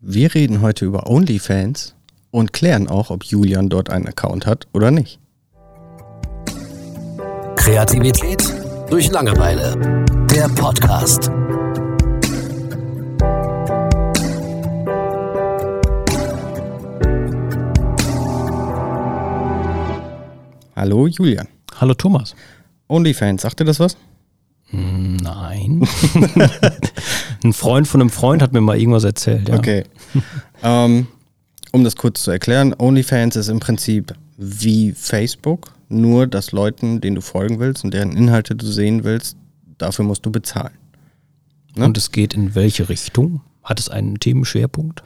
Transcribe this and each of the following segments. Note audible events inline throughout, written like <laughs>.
Wir reden heute über OnlyFans und klären auch, ob Julian dort einen Account hat oder nicht. Kreativität durch Langeweile. Der Podcast. Hallo Julian. Hallo Thomas. OnlyFans, sagt dir das was? Nein. <laughs> Ein Freund von einem Freund hat mir mal irgendwas erzählt. Ja. Okay. <laughs> ähm, um das kurz zu erklären, OnlyFans ist im Prinzip wie Facebook, nur dass Leuten, denen du folgen willst und deren Inhalte du sehen willst, dafür musst du bezahlen. Ne? Und es geht in welche Richtung? Hat es einen Themenschwerpunkt?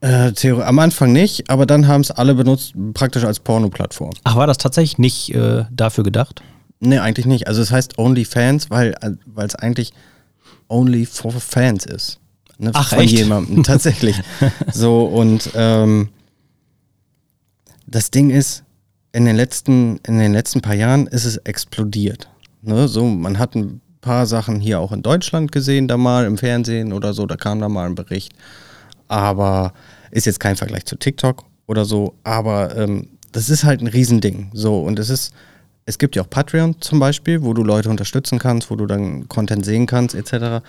Äh, Theorie, am Anfang nicht, aber dann haben es alle benutzt, praktisch als Porno-Plattform. Ach, war das tatsächlich nicht äh, dafür gedacht? Nee, eigentlich nicht. Also es heißt OnlyFans, weil es eigentlich Only for Fans ist. Ne? Ach, Von echt? jemandem, <laughs> tatsächlich. so, und ähm, das Ding ist, in den letzten, in den letzten paar Jahren ist es explodiert. Ne? So, man hat ein paar Sachen hier auch in Deutschland gesehen, da mal im Fernsehen oder so, da kam da mal ein Bericht. Aber ist jetzt kein Vergleich zu TikTok oder so, aber ähm, das ist halt ein Riesending. So, und es ist, es gibt ja auch Patreon zum Beispiel, wo du Leute unterstützen kannst, wo du dann Content sehen kannst, etc.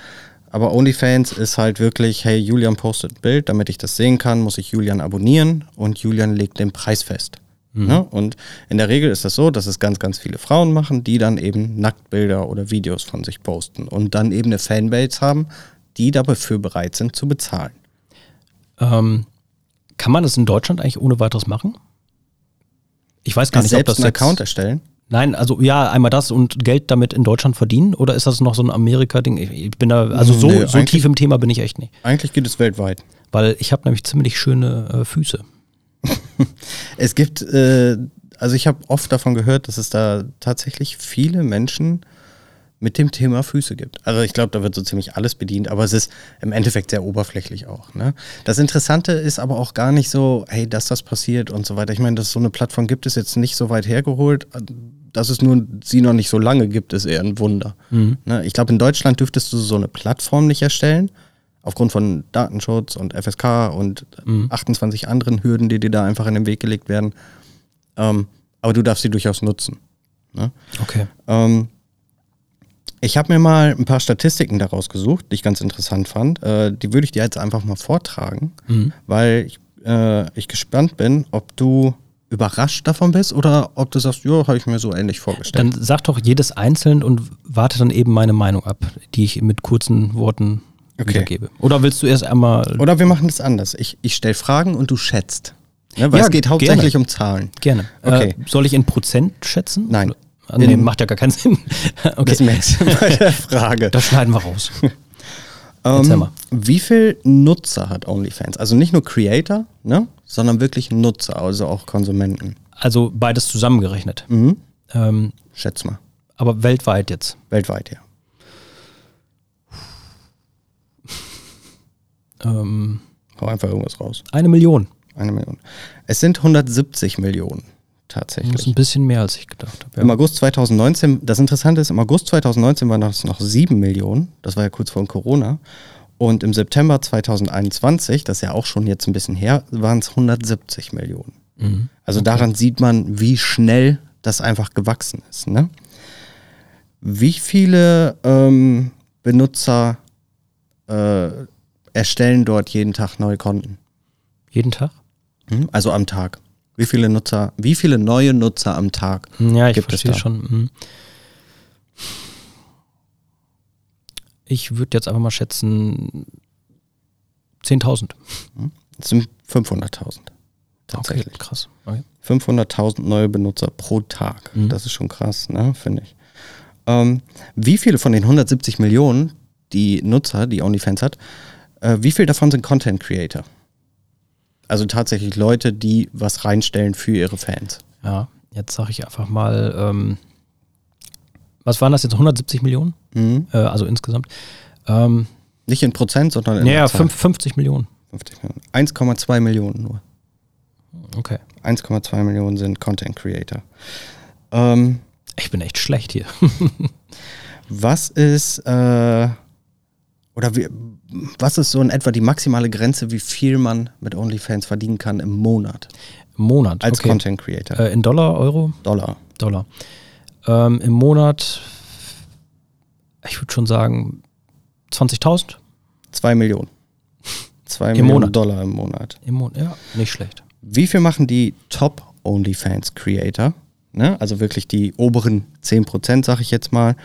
Aber OnlyFans ist halt wirklich, hey, Julian postet ein Bild, damit ich das sehen kann, muss ich Julian abonnieren und Julian legt den Preis fest. Mhm. Ne? Und in der Regel ist das so, dass es ganz, ganz viele Frauen machen, die dann eben Nacktbilder oder Videos von sich posten und dann eben eine Fanbase haben, die dafür bereit sind zu bezahlen. Ähm, kann man das in Deutschland eigentlich ohne weiteres machen? Ich weiß gar nicht, selbst ob das einen Account erstellen. Nein, also ja, einmal das und Geld damit in Deutschland verdienen oder ist das noch so ein Amerika-Ding? Ich bin da, also so, nee, so tief im Thema bin ich echt nicht. Eigentlich geht es weltweit. Weil ich habe nämlich ziemlich schöne äh, Füße. <laughs> es gibt, äh, also ich habe oft davon gehört, dass es da tatsächlich viele Menschen mit dem Thema Füße gibt. Also ich glaube, da wird so ziemlich alles bedient, aber es ist im Endeffekt sehr oberflächlich auch. Ne? Das Interessante ist aber auch gar nicht so, hey, dass das passiert und so weiter. Ich meine, dass es so eine Plattform gibt, ist jetzt nicht so weit hergeholt. Dass es nur sie noch nicht so lange gibt, ist eher ein Wunder. Mhm. Ne? Ich glaube, in Deutschland dürftest du so eine Plattform nicht erstellen, aufgrund von Datenschutz und FSK und mhm. 28 anderen Hürden, die dir da einfach in den Weg gelegt werden. Ähm, aber du darfst sie durchaus nutzen. Ne? Okay. Ähm, ich habe mir mal ein paar Statistiken daraus gesucht, die ich ganz interessant fand. Äh, die würde ich dir jetzt einfach mal vortragen, mhm. weil ich, äh, ich gespannt bin, ob du überrascht davon bist oder ob du sagst, ja, habe ich mir so ähnlich vorgestellt. Dann sag doch jedes einzeln und warte dann eben meine Meinung ab, die ich mit kurzen Worten okay. wiedergebe. Oder willst du erst einmal. Oder wir machen es anders. Ich, ich stelle Fragen und du schätzt. Ne, weil ja, es geht hauptsächlich gerne. um Zahlen. Gerne. Okay. Äh, soll ich in Prozent schätzen? Nein. Also, nee, macht ja gar keinen Sinn. <laughs> okay. Das merkst <laughs> du bei der Frage. Das schneiden wir raus. ähm, wie viel Nutzer hat OnlyFans? Also nicht nur Creator, ne, sondern wirklich Nutzer, also auch Konsumenten. Also beides zusammengerechnet. Mhm. Ähm, Schätz mal. Aber weltweit jetzt? Weltweit, ja. <laughs> ähm, Hau einfach irgendwas raus. Eine Million. Eine Million. Es sind 170 Millionen tatsächlich. Das ist ein bisschen mehr, als ich gedacht habe. Ja. Im August 2019, das Interessante ist, im August 2019 waren das noch 7 Millionen. Das war ja kurz vor Corona. Und im September 2021, das ist ja auch schon jetzt ein bisschen her, waren es 170 Millionen. Mhm. Also okay. daran sieht man, wie schnell das einfach gewachsen ist. Ne? Wie viele ähm, Benutzer äh, erstellen dort jeden Tag neue Konten? Jeden Tag? Mhm. Also am Tag. Wie viele Nutzer, wie viele neue Nutzer am Tag ja, ich gibt es da? schon. Mhm. Ich würde jetzt einfach mal schätzen 10.000. Mhm. Das sind 500.000. Tatsächlich. Okay, krass. Okay. 500.000 neue Benutzer pro Tag. Mhm. Das ist schon krass, ne? finde ich. Ähm, wie viele von den 170 Millionen, die Nutzer, die OnlyFans hat, äh, wie viele davon sind Content Creator? Also tatsächlich Leute, die was reinstellen für ihre Fans. Ja, jetzt sage ich einfach mal, ähm, was waren das jetzt? 170 Millionen? Mhm. Äh, also insgesamt. Ähm, Nicht in Prozent, sondern in Ja, 50 Millionen. 50 Millionen. 1,2 Millionen nur. Okay. 1,2 Millionen sind Content Creator. Ähm, ich bin echt schlecht hier. <laughs> was ist, äh, oder wie, was ist so in etwa die maximale Grenze, wie viel man mit OnlyFans verdienen kann im Monat Im Monat. als okay. Content Creator? Äh, in Dollar, Euro? Dollar. Dollar. Ähm, Im Monat, ich würde schon sagen, 20.000 Zwei Millionen. <laughs> Zwei Im Millionen Monat. Dollar im Monat. im Monat. Ja, nicht schlecht. Wie viel machen die Top OnlyFans Creator? Ne? Also wirklich die oberen 10%, sag ich jetzt mal,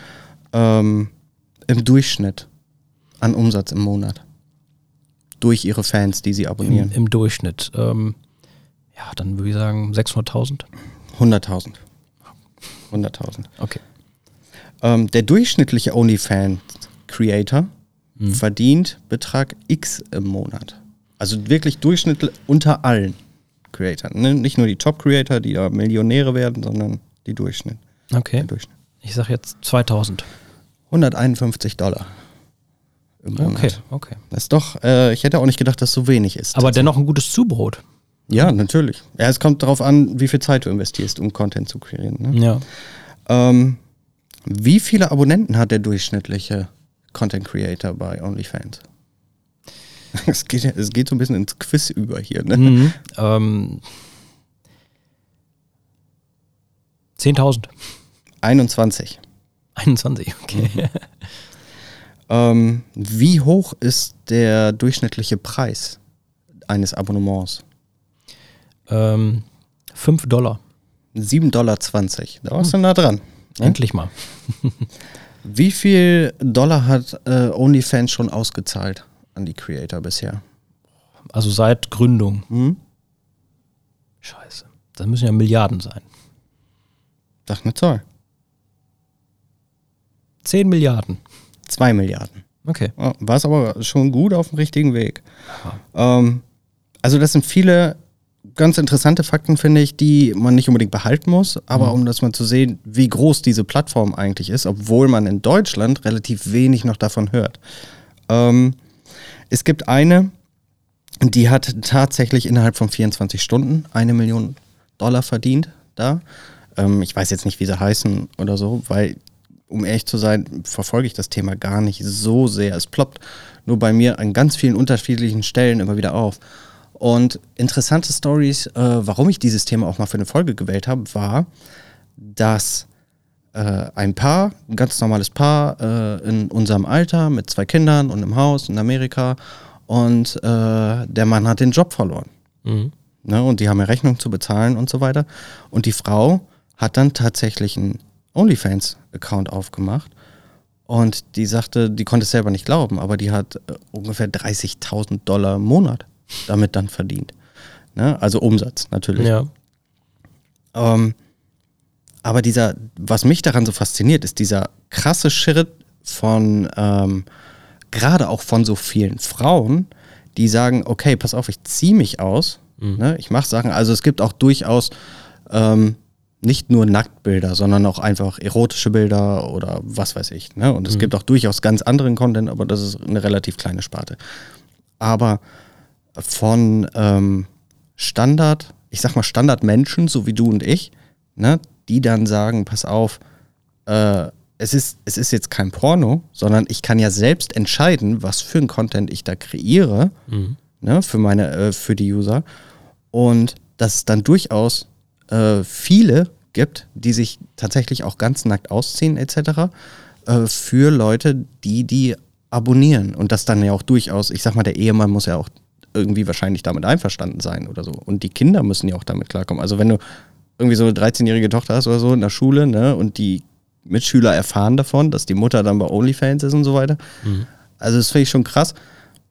ähm, im Durchschnitt an Umsatz im Monat. Durch ihre Fans, die sie Im, abonnieren. Im Durchschnitt. Ähm, ja, dann würde ich sagen 600.000. 100.000. 100.000. Okay. Ähm, der durchschnittliche OnlyFans Creator Mhm. verdient Betrag X im Monat. Also wirklich Durchschnitt unter allen Creatoren. Ne? Nicht nur die Top-Creator, die da Millionäre werden, sondern die Durchschnitt. Okay. Durchschnitt. Ich sage jetzt 2000. 151 Dollar im Monat. Okay, okay. Das ist doch, äh, ich hätte auch nicht gedacht, dass so wenig ist. Aber dennoch ein gutes Zubrot. ja, natürlich. Ja, es kommt darauf an, wie viel Zeit du investierst, um Content zu kreieren. Ne? Ja. Ähm, wie viele Abonnenten hat der durchschnittliche Content Creator bei OnlyFans? <laughs> Es geht, es geht so ein bisschen ins Quiz über hier. Ne? Mhm. Ähm, 10.000. 21. 21, okay. <laughs> Ähm, wie hoch ist der durchschnittliche Preis eines Abonnements? ähm, 5 Dollar. 7,20 Dollar. Da warst du nah dran. Ne? Endlich mal. <laughs> Wie viel Dollar hat äh, OnlyFans schon ausgezahlt an die Creator bisher? Also seit Gründung. Hm? Scheiße. Das müssen ja Milliarden sein. Sag eine Zahl. 10 Milliarden. 2 Milliarden. Okay. War es aber schon gut auf dem richtigen Weg. Ähm, also das sind viele ganz interessante Fakten, finde ich, die man nicht unbedingt behalten muss, aber um das mal zu sehen, wie groß diese Plattform eigentlich ist, obwohl man in Deutschland relativ wenig noch davon hört. Ähm, es gibt eine, die hat tatsächlich innerhalb von 24 Stunden eine Million Dollar verdient da. Ähm, ich weiß jetzt nicht, wie sie heißen oder so, weil, um ehrlich zu sein, verfolge ich das Thema gar nicht so sehr. Es ploppt nur bei mir an ganz vielen unterschiedlichen Stellen immer wieder auf. Und interessante Stories, äh, warum ich dieses Thema auch mal für eine Folge gewählt habe, war, dass äh, ein Paar, ein ganz normales Paar äh, in unserem Alter mit zwei Kindern und einem Haus in Amerika und äh, der Mann hat den Job verloren. Mhm. Ne, und die haben ja Rechnung zu bezahlen und so weiter. Und die Frau hat dann tatsächlich einen OnlyFans-Account aufgemacht. Und die sagte, die konnte es selber nicht glauben, aber die hat äh, ungefähr 30.000 Dollar im Monat damit dann verdient. Ne? Also Umsatz natürlich. Ja. Ähm, aber dieser, was mich daran so fasziniert, ist dieser krasse Schritt von, ähm, gerade auch von so vielen Frauen, die sagen, okay, pass auf, ich ziehe mich aus, ne, ich mache Sachen. Also es gibt auch durchaus ähm, nicht nur Nacktbilder, sondern auch einfach erotische Bilder oder was weiß ich. Ne? Und es gibt auch durchaus ganz anderen Content, aber das ist eine relativ kleine Sparte. Aber von ähm, Standard, ich sag mal Standardmenschen, so wie du und ich, ne, die dann sagen, pass auf, äh, es, ist, es ist jetzt kein Porno, sondern ich kann ja selbst entscheiden, was für ein Content ich da kreiere, ne, für meine, äh, für die User. Und dass es dann durchaus äh, viele gibt, die sich tatsächlich auch ganz nackt ausziehen, etc., äh, für Leute, die die abonnieren. Und das dann ja auch durchaus, ich sag mal, der Ehemann muss ja auch irgendwie wahrscheinlich damit einverstanden sein oder so. Und die Kinder müssen ja auch damit klarkommen. Also wenn du irgendwie so eine 13-jährige Tochter hast oder so in der Schule, ne, und die Mitschüler erfahren davon, dass die Mutter dann bei OnlyFans ist und so weiter. Also das finde ich schon krass.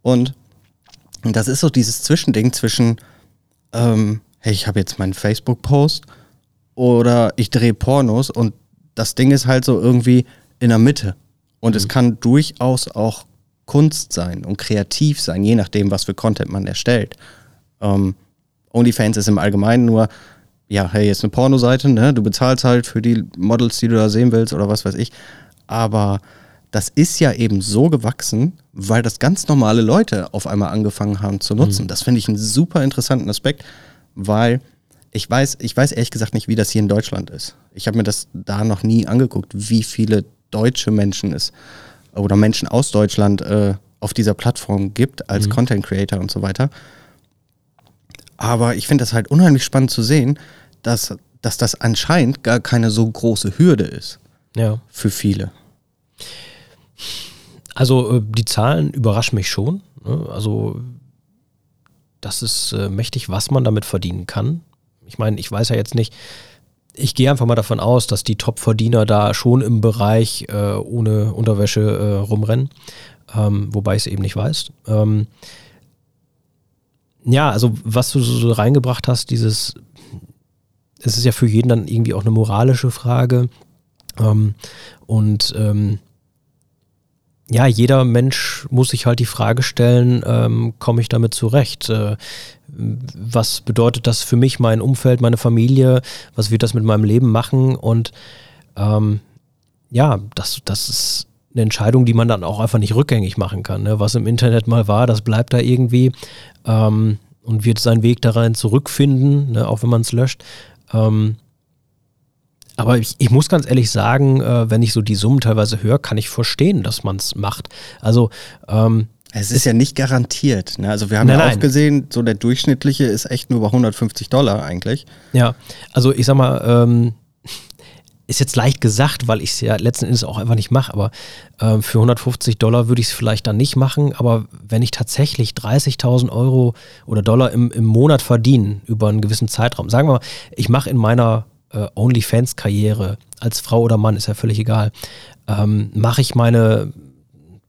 Und das ist so dieses Zwischending zwischen, ähm, hey, ich habe jetzt meinen Facebook-Post oder ich drehe Pornos und das Ding ist halt so irgendwie in der Mitte. Und es kann durchaus auch Kunst sein und kreativ sein, je nachdem, was für Content man erstellt. Ähm, OnlyFans ist im Allgemeinen nur, ja, hey, jetzt eine Pornoseite, ne? Du bezahlst halt für die Models, die du da sehen willst oder was weiß ich. Aber das ist ja eben so gewachsen, weil das ganz normale Leute auf einmal angefangen haben zu nutzen. Das finde ich einen super interessanten Aspekt, weil ich weiß, ich weiß ehrlich gesagt nicht, wie das hier in Deutschland ist. Ich habe mir das da noch nie angeguckt, wie viele deutsche Menschen es oder Menschen aus Deutschland äh, auf dieser Plattform gibt als mhm. Content Creator und so weiter. Aber ich finde das halt unheimlich spannend zu sehen, dass, dass das anscheinend gar keine so große Hürde ist. Ja. Für viele. Also äh, die Zahlen überraschen mich schon. Ne? Also das ist äh, mächtig, was man damit verdienen kann. Ich meine, ich weiß ja jetzt nicht, ich gehe einfach mal davon aus, dass die Top-Verdiener da schon im Bereich äh, ohne Unterwäsche äh, rumrennen, ähm, wobei ich es eben nicht weiß. Ähm, ja, also was du so reingebracht hast, dieses, es ist ja für jeden dann irgendwie auch eine moralische Frage. Ähm, und ähm, ja, jeder Mensch muss sich halt die Frage stellen, ähm, komme ich damit zurecht? Äh, was bedeutet das für mich, mein Umfeld, meine Familie? Was wird das mit meinem Leben machen? Und ähm, ja, das, das ist eine Entscheidung, die man dann auch einfach nicht rückgängig machen kann. Ne? Was im Internet mal war, das bleibt da irgendwie ähm, und wird seinen Weg da rein zurückfinden, ne? auch wenn man es löscht. Ähm, aber ich, ich, muss ganz ehrlich sagen, äh, wenn ich so die Summen teilweise höre, kann ich verstehen, dass man es macht. Also ähm, es ist ja nicht garantiert. Ne? Also wir haben nein, ja auch nein. gesehen, so der durchschnittliche ist echt nur bei 150 Dollar eigentlich. Ja, also ich sag mal, ähm, ist jetzt leicht gesagt, weil ich es ja letzten Endes auch einfach nicht mache, aber äh, für 150 Dollar würde ich es vielleicht dann nicht machen. Aber wenn ich tatsächlich 30.000 Euro oder Dollar im, im Monat verdiene über einen gewissen Zeitraum, sagen wir mal, ich mache in meiner äh, OnlyFans-Karriere als Frau oder Mann, ist ja völlig egal, ähm, mache ich meine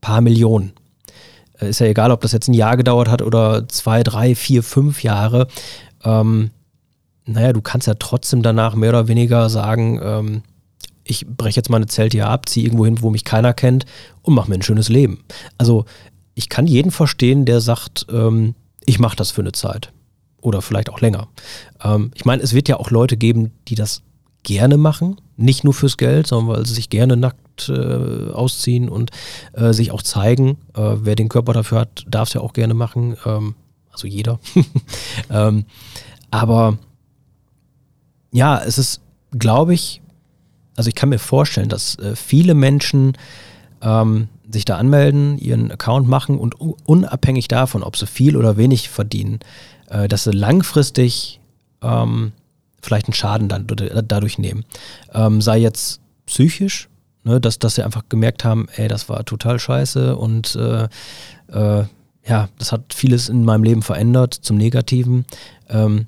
paar Millionen. Äh, ist ja egal, ob das jetzt ein Jahr gedauert hat oder zwei, drei, vier, fünf Jahre. Ähm, naja, du kannst ja trotzdem danach mehr oder weniger sagen, ähm, ich breche jetzt meine Zelte hier ab, ziehe irgendwo hin, wo mich keiner kennt und mache mir ein schönes Leben. Also ich kann jeden verstehen, der sagt, ähm, ich mache das für eine Zeit oder vielleicht auch länger. Ähm, ich meine, es wird ja auch Leute geben, die das gerne machen, nicht nur fürs Geld, sondern weil sie sich gerne nackt äh, ausziehen und äh, sich auch zeigen. Äh, wer den Körper dafür hat, darf es ja auch gerne machen. Ähm, also jeder. <laughs> ähm, aber ja, es ist, glaube ich, also ich kann mir vorstellen, dass äh, viele Menschen ähm, sich da anmelden, ihren Account machen und unabhängig davon, ob sie viel oder wenig verdienen, äh, dass sie langfristig ähm, vielleicht einen Schaden dann, dadurch nehmen. Ähm, sei jetzt psychisch, ne, dass, dass sie einfach gemerkt haben, ey, das war total scheiße und äh, äh, ja, das hat vieles in meinem Leben verändert zum Negativen. Ähm,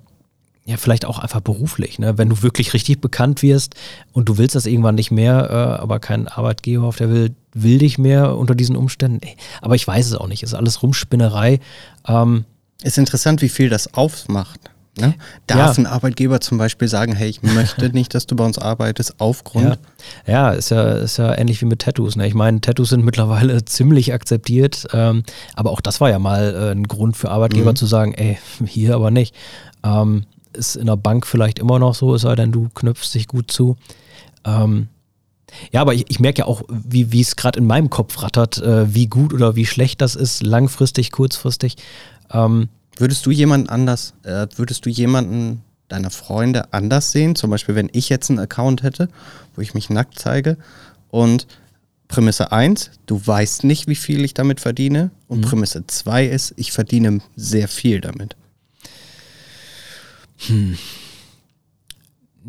ja, vielleicht auch einfach beruflich, ne? wenn du wirklich richtig bekannt wirst und du willst das irgendwann nicht mehr, äh, aber kein Arbeitgeber auf der will, will dich mehr unter diesen Umständen. Aber ich weiß es auch nicht, ist alles Rumspinnerei. Ähm, ist interessant, wie viel das aufmacht. Ne? Darf ja. ein Arbeitgeber zum Beispiel sagen, hey, ich möchte nicht, dass du bei uns arbeitest, aufgrund. Ja, ja ist ja, ist ja ähnlich wie mit Tattoos. Ne? Ich meine, Tattoos sind mittlerweile <laughs> ziemlich akzeptiert, ähm, aber auch das war ja mal äh, ein Grund für Arbeitgeber mhm. zu sagen, ey, <laughs> hier aber nicht. Ähm, ist in der Bank vielleicht immer noch so, es sei denn, du knöpfst dich gut zu. Ähm, ja, aber ich, ich merke ja auch, wie es gerade in meinem Kopf rattert, äh, wie gut oder wie schlecht das ist, langfristig, kurzfristig. Ähm, würdest du jemanden anders, äh, würdest du jemanden deiner Freunde anders sehen? Zum Beispiel, wenn ich jetzt einen Account hätte, wo ich mich nackt zeige und Prämisse 1, du weißt nicht, wie viel ich damit verdiene. Und mhm. Prämisse 2 ist, ich verdiene sehr viel damit. Hm.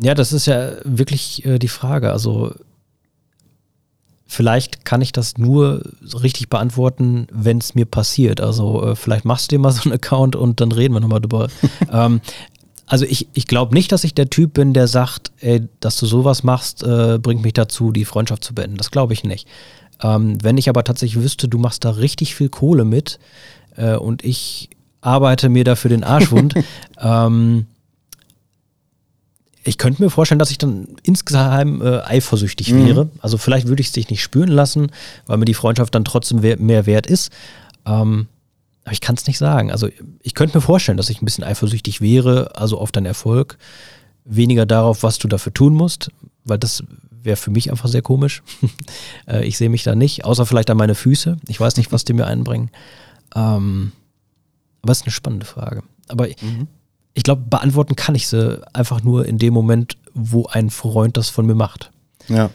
Ja, das ist ja wirklich äh, die Frage. Also vielleicht kann ich das nur richtig beantworten, wenn es mir passiert. Also äh, vielleicht machst du dir mal so einen Account und dann reden wir nochmal drüber. <laughs> ähm, also ich, ich glaube nicht, dass ich der Typ bin, der sagt, ey, dass du sowas machst, äh, bringt mich dazu, die Freundschaft zu beenden. Das glaube ich nicht. Ähm, wenn ich aber tatsächlich wüsste, du machst da richtig viel Kohle mit äh, und ich arbeite mir dafür den Arsch wund, <laughs> ähm, ich könnte mir vorstellen, dass ich dann insgeheim äh, eifersüchtig mhm. wäre. Also vielleicht würde ich es dich nicht spüren lassen, weil mir die Freundschaft dann trotzdem mehr wert ist. Ähm, aber ich kann es nicht sagen. Also ich könnte mir vorstellen, dass ich ein bisschen eifersüchtig wäre, also auf deinen Erfolg, weniger darauf, was du dafür tun musst, weil das wäre für mich einfach sehr komisch. <laughs> äh, ich sehe mich da nicht, außer vielleicht an meine Füße. Ich weiß nicht, was die mir einbringen. Ähm, aber es ist eine spannende Frage. Aber mhm ich glaube, beantworten kann ich sie einfach nur in dem Moment, wo ein Freund das von mir macht. Ja.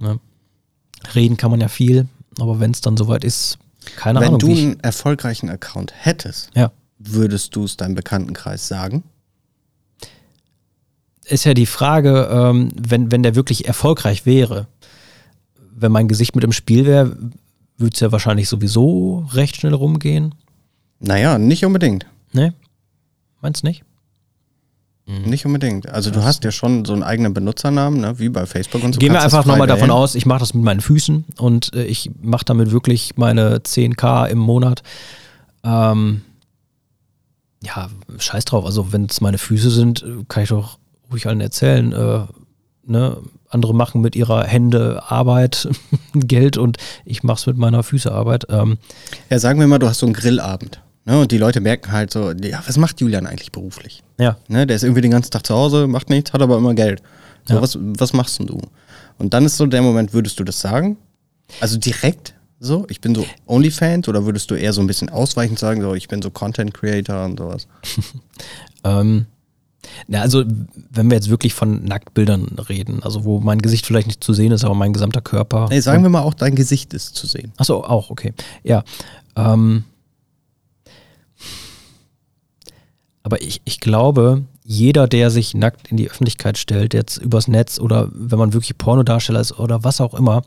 ja. Reden kann man ja viel, aber wenn es dann soweit ist. Keine Wenn Ahnung. du wie ich, einen erfolgreichen Account hättest, ja. würdest du es deinem Bekanntenkreis sagen? ist ja die Frage, ähm, wenn, wenn der wirklich erfolgreich wäre, wenn mein Gesicht mit im Spiel wäre, würde es ja wahrscheinlich sowieso recht schnell rumgehen. Naja, nicht unbedingt. Ne? Meinst du nicht? Nicht unbedingt. Also du hast ja schon so einen eigenen Benutzernamen, ne? wie bei Facebook und so. Gehen wir einfach nochmal davon aus, ich mache das mit meinen Füßen und äh, ich mache damit wirklich meine 10k im Monat. Ähm, ja, scheiß drauf. Also wenn es meine Füße sind, kann ich doch ruhig allen erzählen. Äh, ne? Andere machen mit ihrer Hände Arbeit <laughs> Geld und ich mache es mit meiner Füße Arbeit. Ähm, Ja, sagen wir mal, du hast so einen Grillabend. Ne? Und die Leute merken halt so, ja, was macht Julian eigentlich beruflich? ja, Ne? Der ist irgendwie den ganzen Tag zu Hause, macht nichts, hat aber immer Geld. So, Ja. was, was machst denn du? Und dann ist so der Moment, würdest du das sagen? Also direkt so? Ich bin so Onlyfans oder würdest du eher so ein bisschen ausweichend sagen, so ich bin so Content Creator und sowas? <laughs> Ähm, na, also, wenn wir jetzt wirklich von Nacktbildern reden, also wo mein Gesicht vielleicht nicht zu sehen ist, aber mein gesamter Körper. Nee, sagen wir mal auch, dein Gesicht ist zu sehen. Achso, auch, okay. Ja. Ähm, aber ich, ich glaube, jeder, der sich nackt in die Öffentlichkeit stellt, jetzt übers Netz oder wenn man wirklich Pornodarsteller ist oder was auch immer,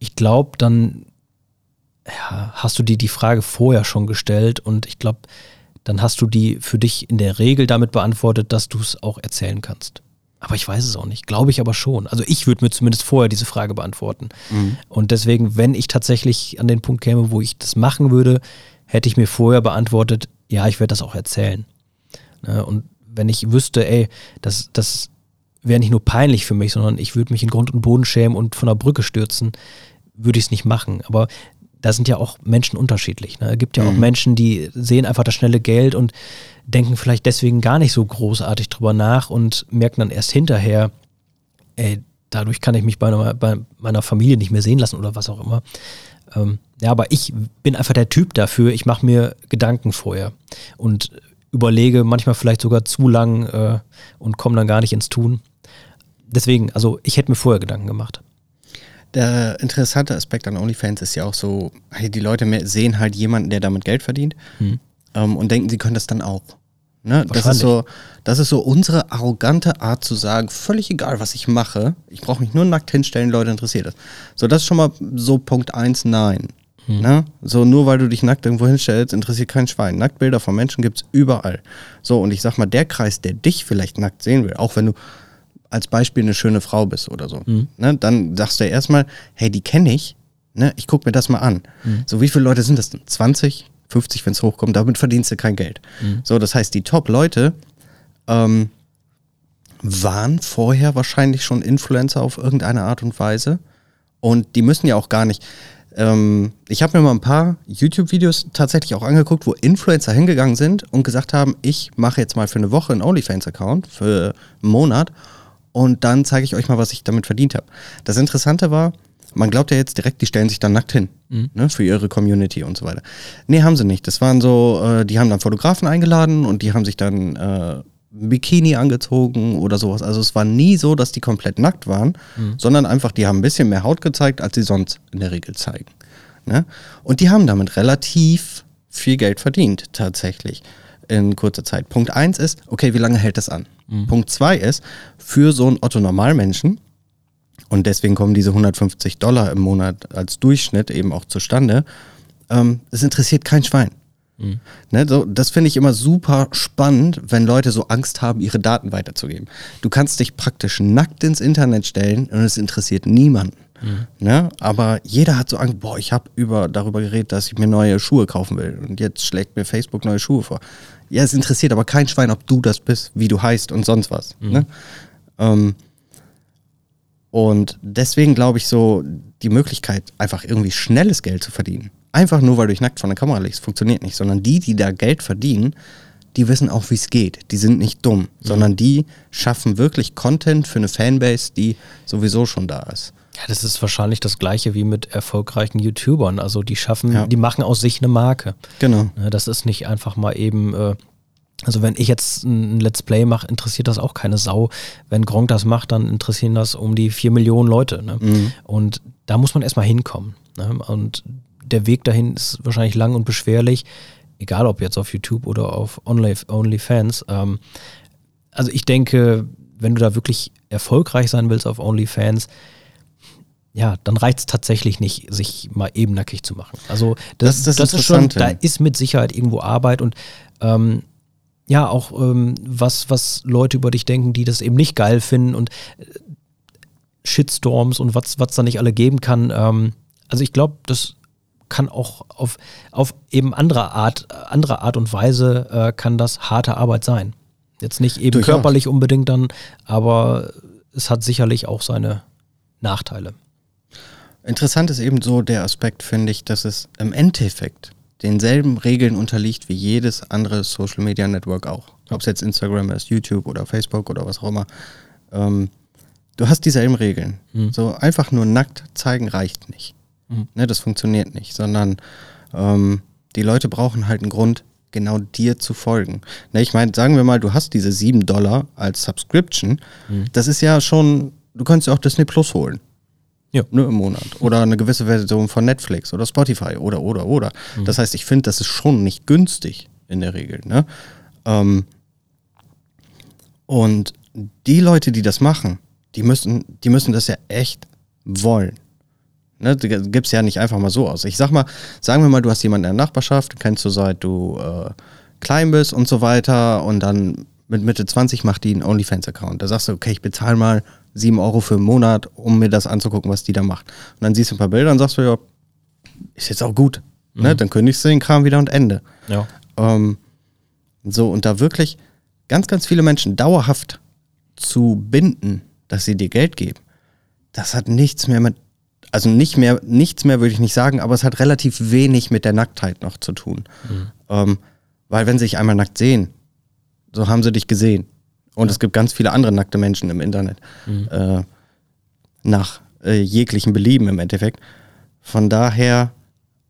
ich glaube, dann ja, hast du dir die Frage vorher schon gestellt und ich glaube, dann hast du die für dich in der Regel damit beantwortet, dass du es auch erzählen kannst. Aber ich weiß es auch nicht. Glaube ich aber schon. Also ich würde mir zumindest vorher diese Frage beantworten. Und deswegen, wenn ich tatsächlich an den Punkt käme, wo ich das machen würde, hätte ich mir vorher beantwortet, ja, ich werde das auch erzählen. Ne? Und wenn ich wüsste, ey, das, das wäre nicht nur peinlich für mich, sondern ich würde mich in Grund und Boden schämen und von der Brücke stürzen, würde ich es nicht machen. Aber da sind ja auch Menschen unterschiedlich. Ne? Es gibt ja auch Menschen, die sehen einfach das schnelle Geld und denken vielleicht deswegen gar nicht so großartig drüber nach und merken dann erst hinterher, ey, dadurch kann ich mich bei, einer, bei meiner Familie nicht mehr sehen lassen oder was auch immer. Ähm, ja, aber ich bin einfach der Typ dafür. Ich mache mir Gedanken vorher und überlege manchmal vielleicht sogar zu lang äh, und komme dann gar nicht ins Tun. Deswegen, also ich hätte mir vorher Gedanken gemacht. Der interessante Aspekt an OnlyFans ist ja auch so, hey, die Leute sehen halt jemanden, der damit Geld verdient ähm, und denken, sie können das dann auch. Ne? Das, ist so, das ist so unsere arrogante Art zu sagen, völlig egal, was ich mache, ich brauche mich nur nackt hinstellen, Leute interessiert das. So, das ist schon mal so Punkt eins, nein. Ne? So, nur weil du dich nackt irgendwo hinstellst, interessiert kein Schwein. Nacktbilder von Menschen gibt's überall. So, und ich sag mal, der Kreis, der dich vielleicht nackt sehen will, auch wenn du als Beispiel eine schöne Frau bist oder so, ne, dann sagst du ja erstmal, hey, die kenne ich, ne, ich guck mir das mal an. So, wie viele Leute sind das denn? 20, 50, wenn es hochkommt, damit verdienst du kein Geld. So, das heißt, die Top-Leute ähm, waren vorher wahrscheinlich schon Influencer auf irgendeine Art und Weise. Und die müssen ja auch gar nicht. Ähm, ich habe mir mal ein paar YouTube-Videos tatsächlich auch angeguckt, wo Influencer hingegangen sind und gesagt haben, ich mache jetzt mal für eine Woche einen OnlyFans-Account für einen Monat und dann zeige ich euch mal, was ich damit verdient habe. Das Interessante war, man glaubt ja jetzt direkt, die stellen sich dann nackt hin ne, für ihre Community und so weiter. Nee, haben sie nicht. Das waren so, äh, die haben dann Fotografen eingeladen und die haben sich dann äh, Bikini angezogen oder sowas. Also es war nie so, dass die komplett nackt waren, sondern einfach, die haben ein bisschen mehr Haut gezeigt, als sie sonst in der Regel zeigen. Ne? Und die haben damit relativ viel Geld verdient, tatsächlich, in kurzer Zeit. Punkt eins ist, okay, wie lange hält das an? Punkt zwei ist, für so einen Otto-Normalmenschen, und deswegen kommen diese 150 Dollar im Monat als Durchschnitt eben auch zustande, ähm, es interessiert kein Schwein. Ne, so, das finde ich immer super spannend, wenn Leute so Angst haben, ihre Daten weiterzugeben. Du kannst dich praktisch nackt ins Internet stellen und es interessiert niemanden. Ne? Aber jeder hat so Angst, boah, ich habe über, darüber geredet, dass ich mir neue Schuhe kaufen will. Und jetzt schlägt mir Facebook neue Schuhe vor. Ja, es interessiert aber kein Schwein, ob du das bist, wie du heißt und sonst was. Ne? Ähm, und deswegen glaube ich so, die Möglichkeit, einfach irgendwie schnelles Geld zu verdienen, einfach nur weil du dich nackt vor der Kamera legst, funktioniert nicht. Sondern die, die da Geld verdienen, die wissen auch, wie es geht. Die sind nicht dumm, sondern die schaffen wirklich Content für eine Fanbase, die sowieso schon da ist. Ja, das ist wahrscheinlich das gleiche wie mit erfolgreichen YouTubern. Also die schaffen, Ja. die machen aus sich eine Marke. Genau. Ne, Das ist nicht einfach mal eben, äh, also wenn ich jetzt ein Let's Play mache, interessiert das auch keine Sau. Wenn Gronk das macht, dann interessieren das um die vier Millionen Leute. Ne? Und da muss man erstmal hinkommen. Ne? Und der Weg dahin ist wahrscheinlich lang und beschwerlich, egal ob jetzt auf YouTube oder auf Only, OnlyFans. Ähm, also ich denke, wenn du da wirklich erfolgreich sein willst auf OnlyFans, ja, dann reicht es tatsächlich nicht, sich mal eben nackig zu machen. Also das, das, das, das ist schon, da ist mit Sicherheit irgendwo Arbeit und ähm, ja, auch ähm, was, was Leute über dich denken, die das eben nicht geil finden und äh, Shitstorms und was es da nicht alle geben kann. Ähm, also ich glaube, das kann auch auf, auf eben andere Art, andere Art und Weise äh, kann das harte Arbeit sein. Jetzt nicht eben Durchaus. körperlich unbedingt dann, aber es hat sicherlich auch seine Nachteile. Interessant ist eben so der Aspekt, finde ich, dass es im Endeffekt denselben Regeln unterliegt wie jedes andere Social Media Network auch. Ob es jetzt Instagram ist, YouTube oder Facebook oder was auch immer. Ähm, du hast dieselben Regeln. Mhm. So einfach nur nackt zeigen reicht nicht. Mhm. Ne, das funktioniert nicht, sondern ähm, die Leute brauchen halt einen Grund, genau dir zu folgen. Ne, ich meine, sagen wir mal, du hast diese 7 Dollar als Subscription. Mhm. Das ist ja schon, du könntest ja auch Disney Plus holen. Ja. Nur im Monat. Oder eine gewisse Version von Netflix oder Spotify oder, oder, oder. Mhm. Das heißt, ich finde, das ist schon nicht günstig in der Regel. Ne? Ähm, und die Leute, die das machen, die müssen, die müssen das ja echt wollen. Ne, gibt es ja nicht einfach mal so aus. Ich sag mal, sagen wir mal, du hast jemanden in der Nachbarschaft, kennst du seit du äh, klein bist und so weiter und dann mit Mitte 20 macht die einen OnlyFans-Account. Da sagst du, okay, ich bezahle mal 7 Euro für einen Monat, um mir das anzugucken, was die da macht. Und dann siehst du ein paar Bilder und sagst du, ja, ist jetzt auch gut. Ne? Mhm. Ne? Dann kündigst du den Kram wieder und Ende. Ja. Ähm, so, und da wirklich ganz, ganz viele Menschen dauerhaft zu binden, dass sie dir Geld geben, das hat nichts mehr mit, also nicht mehr, nichts mehr würde ich nicht sagen, aber es hat relativ wenig mit der Nacktheit noch zu tun. Mhm. Ähm, weil wenn sie sich einmal nackt sehen, so haben sie dich gesehen. Und ja. es gibt ganz viele andere nackte Menschen im Internet. Mhm. Äh, nach äh, jeglichem Belieben im Endeffekt. Von daher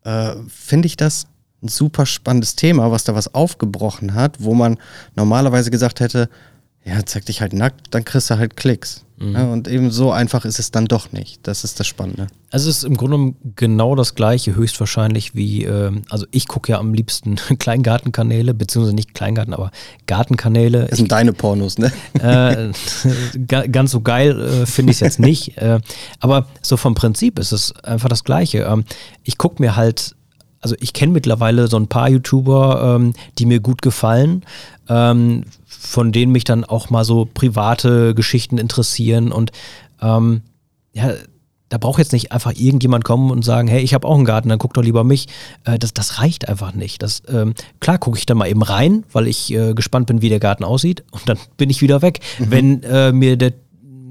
äh, finde ich das ein super spannendes Thema, was da was aufgebrochen hat, wo man normalerweise gesagt hätte, ja, zeig dich halt nackt, dann kriegst du halt Klicks. Mhm. Ja, und eben so einfach ist es dann doch nicht. Das ist das Spannende. Also es ist im Grunde genau das gleiche, höchstwahrscheinlich wie, äh, also ich gucke ja am liebsten <laughs> Kleingartenkanäle, beziehungsweise nicht Kleingarten, aber Gartenkanäle. Das sind ich, deine Pornos, ne? <laughs> Äh, ganz so geil äh, finde ich es jetzt nicht. Äh, aber so vom Prinzip ist es einfach das gleiche. Ähm, ich gucke mir halt also ich kenne mittlerweile so ein paar YouTuber, ähm, die mir gut gefallen. Ähm, von denen mich dann auch mal so private Geschichten interessieren und ähm, ja, da braucht jetzt nicht einfach irgendjemand kommen und sagen, hey, ich habe auch einen Garten, dann guck doch lieber mich. Äh, das, das reicht einfach nicht. Das, ähm, klar gucke ich da mal eben rein, weil ich äh, gespannt bin, wie der Garten aussieht und dann bin ich wieder weg. Mhm. Wenn äh, mir der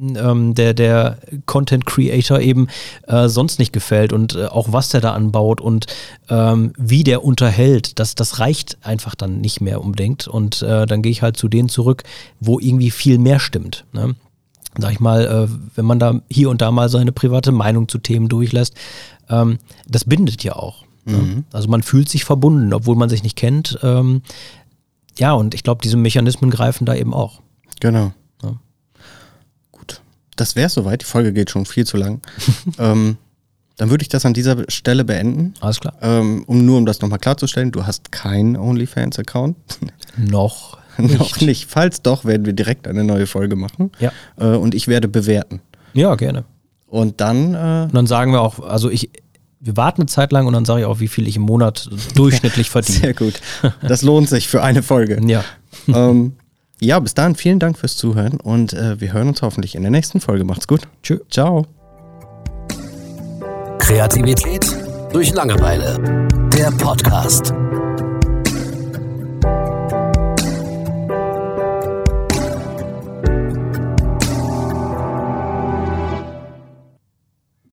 ähm, der, der Content Creator eben äh, sonst nicht gefällt und äh, auch was der da anbaut und ähm, wie der unterhält, das, das reicht einfach dann nicht mehr unbedingt. Und äh, dann gehe ich halt zu denen zurück, wo irgendwie viel mehr stimmt. Ne? Sag ich mal, äh, wenn man da hier und da mal seine private Meinung zu Themen durchlässt, ähm, das bindet ja auch. Ne? Mhm. Also man fühlt sich verbunden, obwohl man sich nicht kennt. Ähm, ja, und ich glaube, diese Mechanismen greifen da eben auch. Genau das wäre soweit. Die Folge geht schon viel zu lang. <laughs> ähm, dann würde ich das an dieser Stelle beenden. Alles klar. Ähm, um nur um das nochmal klarzustellen, du hast keinen OnlyFans-Account. <laughs> Noch. <laughs> Noch nicht. Falls doch, werden wir direkt eine neue Folge machen. Ja. Äh, und ich werde bewerten. Ja, gerne. Und dann. Äh, und dann sagen wir auch, also ich, wir warten eine Zeit lang und dann sage ich auch, wie viel ich im Monat durchschnittlich verdiene. Sehr gut. Das lohnt sich für eine Folge. Ja. ähm, ja, bis dahin vielen Dank fürs Zuhören und äh, wir hören uns hoffentlich in der nächsten Folge. Macht's gut. Tschö. Ciao. Kreativität durch Langeweile. Der Podcast.